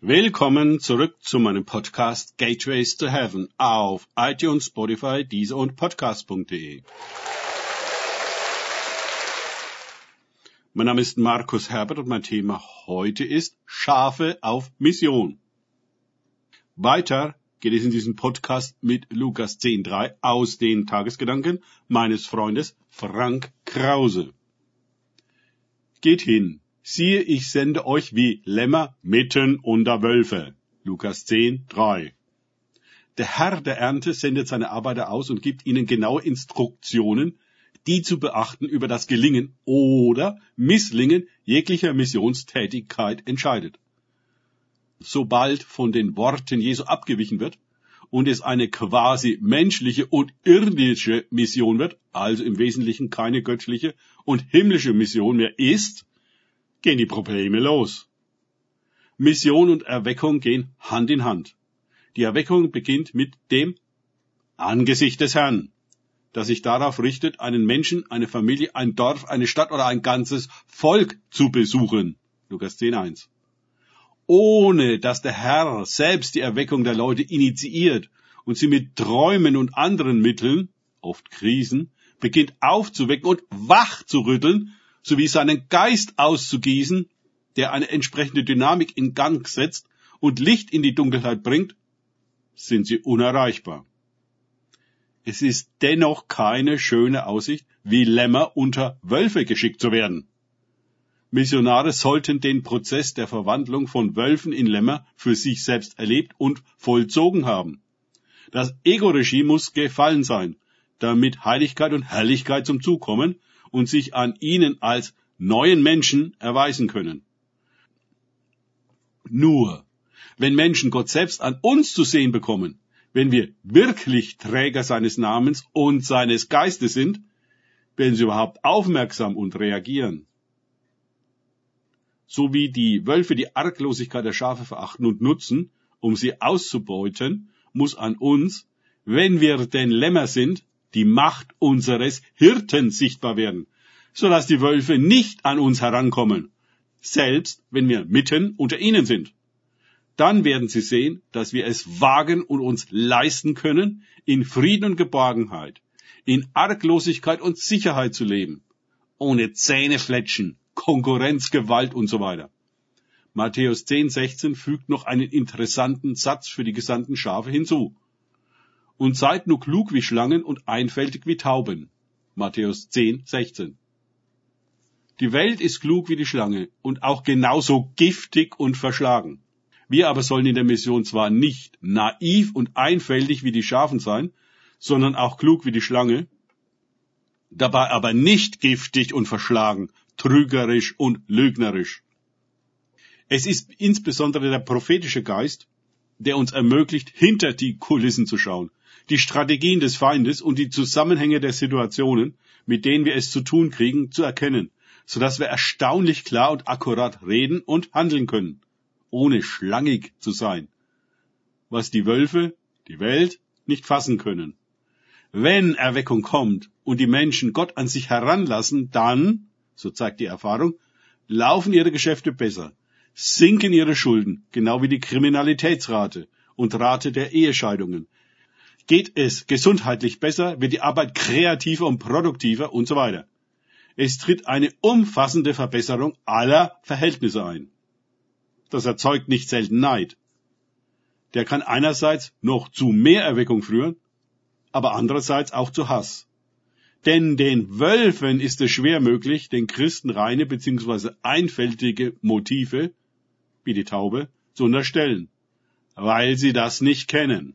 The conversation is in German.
Willkommen zurück zu meinem Podcast Gateways to Heaven auf iTunes, Spotify, Deezer und Podcast.de. Mein Name ist Markus Herbert und mein Thema heute ist Schafe auf Mission. Weiter geht es in diesem Podcast mit Lukas 10.3 aus den Tagesgedanken meines Freundes Frank Krause. Geht hin, siehe, ich sende euch wie Lämmer mitten unter Wölfe. Lukas 10, 3. Der Herr der Ernte sendet seine Arbeiter aus und gibt ihnen genaue Instruktionen, die zu beachten über das Gelingen oder Misslingen jeglicher Missionstätigkeit entscheidet. Sobald von den Worten Jesu abgewichen wird und es eine quasi menschliche und irdische Mission wird, also im Wesentlichen keine göttliche und himmlische Mission mehr ist, gehen die Probleme los. Mission und Erweckung gehen Hand in Hand. Die Erweckung beginnt mit dem Angesicht des Herrn, das sich darauf richtet, einen Menschen, eine Familie, ein Dorf, eine Stadt oder ein ganzes Volk zu besuchen. Lukas 10.1. Ohne dass der Herr selbst die Erweckung der Leute initiiert und sie mit Träumen und anderen Mitteln, oft Krisen, beginnt aufzuwecken und wach zu rütteln, sowie seinen Geist auszugießen, der eine entsprechende Dynamik in Gang setzt und Licht in die Dunkelheit bringt, sind sie unerreichbar. Es ist dennoch keine schöne Aussicht, wie Lämmer unter Wölfe geschickt zu werden. Missionare sollten den Prozess der Verwandlung von Wölfen in Lämmer für sich selbst erlebt und vollzogen haben. Das Ego-Regime muss gefallen sein, damit Heiligkeit und Herrlichkeit zum Zug kommen und sich an ihnen als neuen Menschen erweisen können. Nur, wenn Menschen Gott selbst an uns zu sehen bekommen, wenn wir wirklich Träger seines Namens und seines Geistes sind, werden sie überhaupt aufmerksam und reagieren. So wie die Wölfe die Arglosigkeit der Schafe verachten und nutzen, um sie auszubeuten, muss an uns, wenn wir denn Lämmer sind, die Macht unseres Hirten sichtbar werden, so dass die Wölfe nicht an uns herankommen, selbst wenn wir mitten unter ihnen sind. Dann werden sie sehen, dass wir es wagen und uns leisten können, in Frieden und Geborgenheit, in Arglosigkeit und Sicherheit zu leben, ohne Zähnefletschen, Konkurrenz, Gewalt und so weiter. Matthäus 10, 16 fügt noch einen interessanten Satz für die gesandten Schafe hinzu und seid nur klug wie Schlangen und einfältig wie Tauben. Matthäus 10, 16. Die Welt ist klug wie die Schlange und auch genauso giftig und verschlagen. Wir aber sollen in der Mission zwar nicht naiv und einfältig wie die Schafen sein, sondern auch klug wie die Schlange, dabei aber nicht giftig und verschlagen, trügerisch und lügnerisch. Es ist insbesondere der prophetische Geist, der uns ermöglicht, hinter die Kulissen zu schauen, die Strategien des Feindes und die Zusammenhänge der Situationen, mit denen wir es zu tun kriegen, zu erkennen, so dass wir erstaunlich klar und akkurat reden und handeln können, ohne schlangig zu sein, was die Wölfe, die Welt, nicht fassen können. Wenn Erweckung kommt und die Menschen Gott an sich heranlassen, dann, so zeigt die Erfahrung, laufen ihre Geschäfte besser, sinken ihre Schulden, genau wie die Kriminalitätsrate und Rate der Ehescheidungen, geht es gesundheitlich besser, wird die Arbeit kreativer und produktiver und so weiter. Es tritt eine umfassende Verbesserung aller Verhältnisse ein. Das erzeugt nicht selten Neid. Der kann einerseits noch zu mehr Erweckung führen, aber andererseits auch zu Hass. Denn den Wölfen ist es schwer möglich, den Christen reine bzw. einfältige Motive, wie die Taube, zu unterstellen, weil sie das nicht kennen.